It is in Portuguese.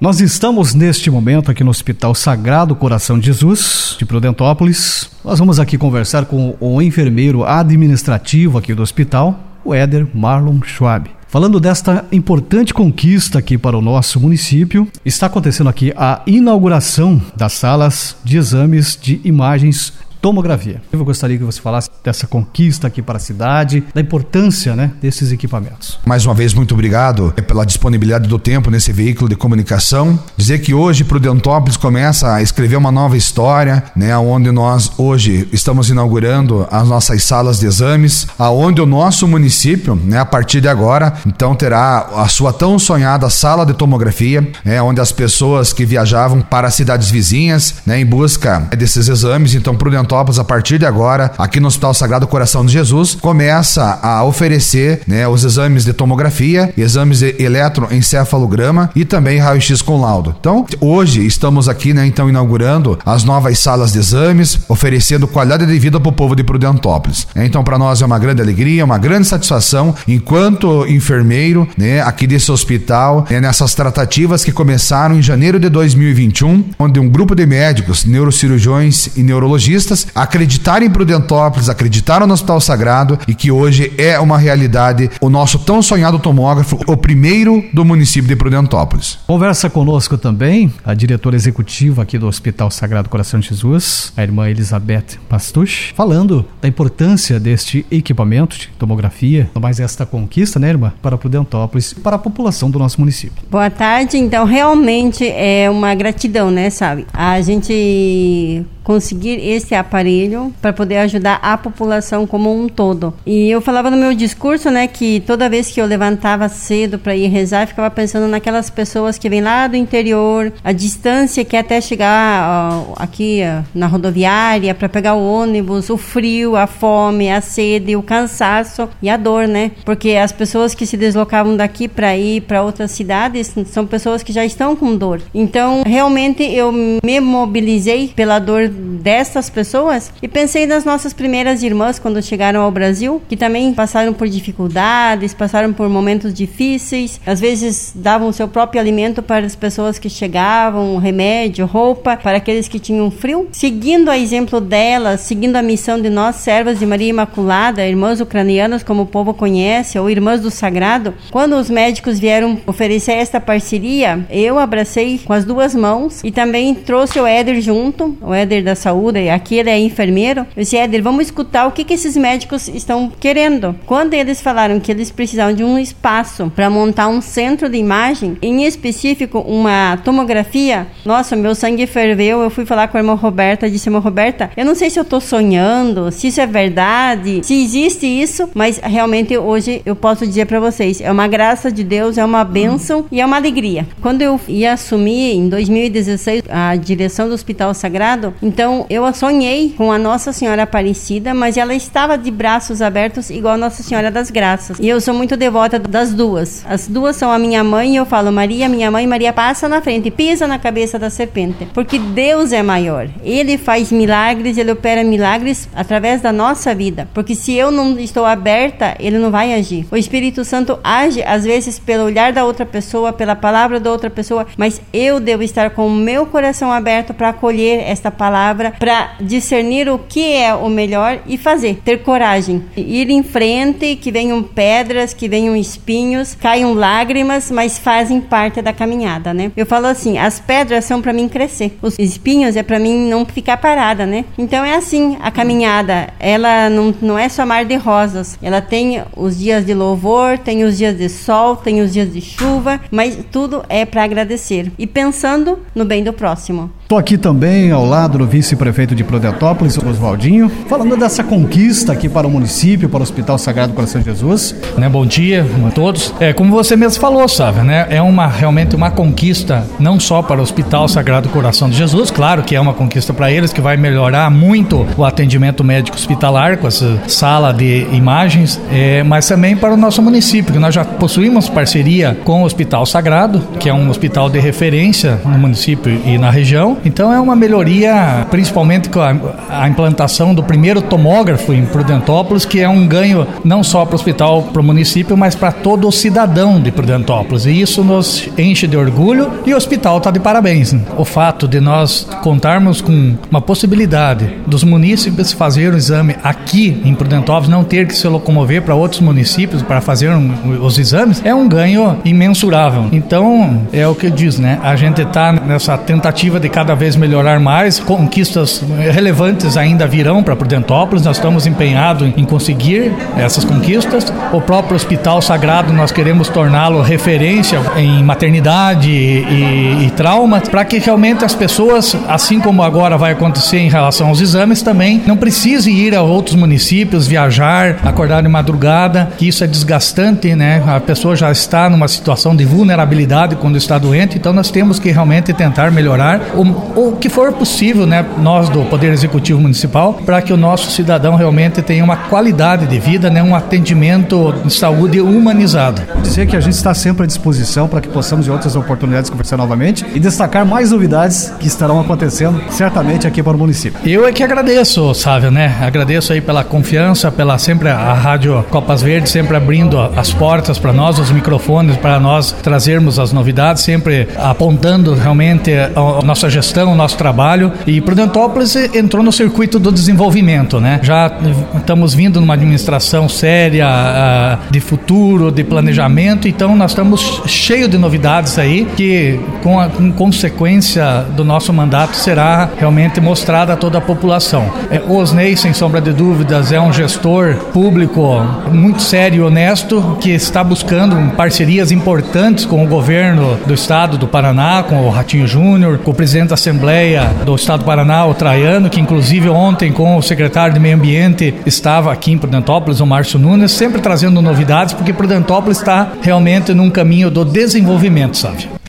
Nós estamos neste momento aqui no Hospital Sagrado Coração de Jesus, de Prudentópolis. Nós vamos aqui conversar com o enfermeiro administrativo aqui do hospital, o Éder Marlon Schwab. Falando desta importante conquista aqui para o nosso município, está acontecendo aqui a inauguração das salas de exames de imagens tomografia. Eu gostaria que você falasse dessa conquista aqui para a cidade, da importância né, desses equipamentos. Mais uma vez, muito obrigado pela disponibilidade do tempo nesse veículo de comunicação. Dizer que hoje Prudentópolis começa a escrever uma nova história, né, onde nós hoje estamos inaugurando as nossas salas de exames, aonde o nosso município, né, a partir de agora, então terá a sua tão sonhada sala de tomografia, né, onde as pessoas que viajavam para cidades vizinhas, né, em busca desses exames, então Prudentópolis a partir de agora, aqui no Hospital Sagrado Coração de Jesus, começa a oferecer né, os exames de tomografia, exames de eletroencefalograma e também raio-x com laudo. Então, hoje estamos aqui, né, então, inaugurando as novas salas de exames, oferecendo qualidade de vida para o povo de Prudentópolis. É, então, para nós é uma grande alegria, uma grande satisfação, enquanto enfermeiro, né, aqui desse hospital, né, nessas tratativas que começaram em janeiro de 2021, onde um grupo de médicos, neurocirurgiões e neurologistas acreditaram em Prudentópolis, acreditaram no Hospital Sagrado e que hoje é uma realidade o nosso tão sonhado tomógrafo, o primeiro do município de Prudentópolis. Conversa conosco também a diretora executiva aqui do Hospital Sagrado Coração de Jesus, a irmã Elizabeth Pastuch, falando da importância deste equipamento de tomografia, mais esta conquista, né, irmã, para Prudentópolis e para a população do nosso município. Boa tarde. Então, realmente é uma gratidão, né, sabe? A gente conseguir esse aparelho para poder ajudar a população como um todo. E eu falava no meu discurso, né, que toda vez que eu levantava cedo para ir rezar, ficava pensando naquelas pessoas que vêm lá do interior, a distância que é até chegar ó, aqui ó, na rodoviária para pegar o ônibus, o frio, a fome, a sede, o cansaço e a dor, né? Porque as pessoas que se deslocavam daqui para ir para outras cidades são pessoas que já estão com dor. Então, realmente eu me mobilizei pela dor dessas pessoas e pensei nas nossas primeiras irmãs quando chegaram ao Brasil, que também passaram por dificuldades, passaram por momentos difíceis, às vezes davam seu próprio alimento para as pessoas que chegavam, remédio, roupa para aqueles que tinham frio. Seguindo a exemplo delas, seguindo a missão de nós, servas de Maria Imaculada, irmãs ucranianas, como o povo conhece, ou irmãs do Sagrado, quando os médicos vieram oferecer esta parceria, eu abracei com as duas mãos e também trouxe o Éder junto, o Éder da da saúde, aqui ele é enfermeiro, eu disse, Éder, vamos escutar o que, que esses médicos estão querendo. Quando eles falaram que eles precisavam de um espaço para montar um centro de imagem, em específico uma tomografia, nossa, meu sangue ferveu, eu fui falar com a irmã Roberta, disse, irmã Roberta, eu não sei se eu estou sonhando, se isso é verdade, se existe isso, mas realmente hoje eu posso dizer para vocês, é uma graça de Deus, é uma bênção e é uma alegria. Quando eu ia assumir em 2016 a direção do Hospital Sagrado, então então eu sonhei com a Nossa Senhora Aparecida, mas ela estava de braços abertos igual a Nossa Senhora das Graças. E eu sou muito devota das duas. As duas são a minha mãe e eu falo Maria, minha mãe, Maria passa na frente, pisa na cabeça da serpente, porque Deus é maior. Ele faz milagres, ele opera milagres através da nossa vida, porque se eu não estou aberta, ele não vai agir. O Espírito Santo age às vezes pelo olhar da outra pessoa, pela palavra da outra pessoa, mas eu devo estar com o meu coração aberto para acolher esta palavra palavra para discernir o que é o melhor e fazer, ter coragem, ir em frente, que venham pedras, que venham espinhos, caiam lágrimas, mas fazem parte da caminhada, né? Eu falo assim, as pedras são para mim crescer, os espinhos é para mim não ficar parada, né? Então é assim, a caminhada, ela não, não é só mar de rosas, ela tem os dias de louvor, tem os dias de sol, tem os dias de chuva, mas tudo é para agradecer e pensando no bem do próximo. Estou aqui também ao lado do vice-prefeito de Prudentópolis, Oswaldinho, falando dessa conquista aqui para o município, para o Hospital Sagrado Coração de Jesus. Né, bom dia a todos. É, como você mesmo falou, sabe, né? É uma realmente uma conquista não só para o Hospital Sagrado Coração de Jesus, claro que é uma conquista para eles que vai melhorar muito o atendimento médico hospitalar com essa sala de imagens, é, mas também para o nosso município, que nós já possuímos parceria com o Hospital Sagrado, que é um hospital de referência no município e na região Então é uma melhoria, principalmente com a, a implantação do primeiro tomógrafo em Prudentópolis, que é um ganho não só para o hospital, para o município, mas para todo o cidadão de Prudentópolis. E isso nos enche de orgulho e o hospital está de parabéns. O fato de nós contarmos com uma possibilidade dos munícipes fazer o exame aqui em Prudentópolis, não ter que se locomover para outros municípios para fazer um, os exames, é um ganho imensurável. Então, é o que diz, né? A gente está nessa tentativa de cada vez melhorar mais, conquistas relevantes ainda virão para Prudentópolis, nós estamos empenhados em conseguir essas conquistas. O próprio Hospital Sagrado, nós queremos torná-lo referência em maternidade e, e trauma, para que realmente as pessoas, assim como agora vai acontecer em relação aos exames, também não precisem ir a outros municípios, viajar, acordar de madrugada, que isso é desgastante, né? A pessoa já está numa situação de vulnerabilidade quando está doente, então nós temos que realmente tentar melhorar o, o que for possível, né? Nós do Poder Executivo Municipal, para que o nosso cidadão realmente tenha uma qualidade de vida, né? Um atendimento de saúde humanizado. Dizer que a gente está sempre à disposição para que possamos em outras oportunidades conversar novamente e destacar mais novidades que estarão acontecendo certamente aqui para o município. Eu é que agradeço, Sávio, né? Agradeço aí pela confiança, pela sempre a Rádio Copas Verdes sempre abrindo as portas para nós, os microfones para nós trazermos as novidades, sempre apontando realmente a nossa gestão, o nosso trabalho. E Prudentópolis entrou no circuito do desenvolvimento, né? Já estamos vindo numa administração séria, de futuro, de planejamento, então nós estamos cheio de novidades aí que com a com consequência do nosso mandato será realmente mostrada a toda a população. É, o Osnei, sem sombra de dúvidas, é um gestor público muito sério e honesto que está buscando parcerias importantes com o governo do estado do Paraná, com o Ratinho Júnior, com o presidente da Assembleia do estado do Paraná, o Traiano, que inclusive ontem com o secretário de Meio Ambiente estava aqui em Prudentópolis, o Márcio Nunes, sempre trazendo novidades, porque Prudentópolis está realmente num caminho do desenvolvimento, sabe?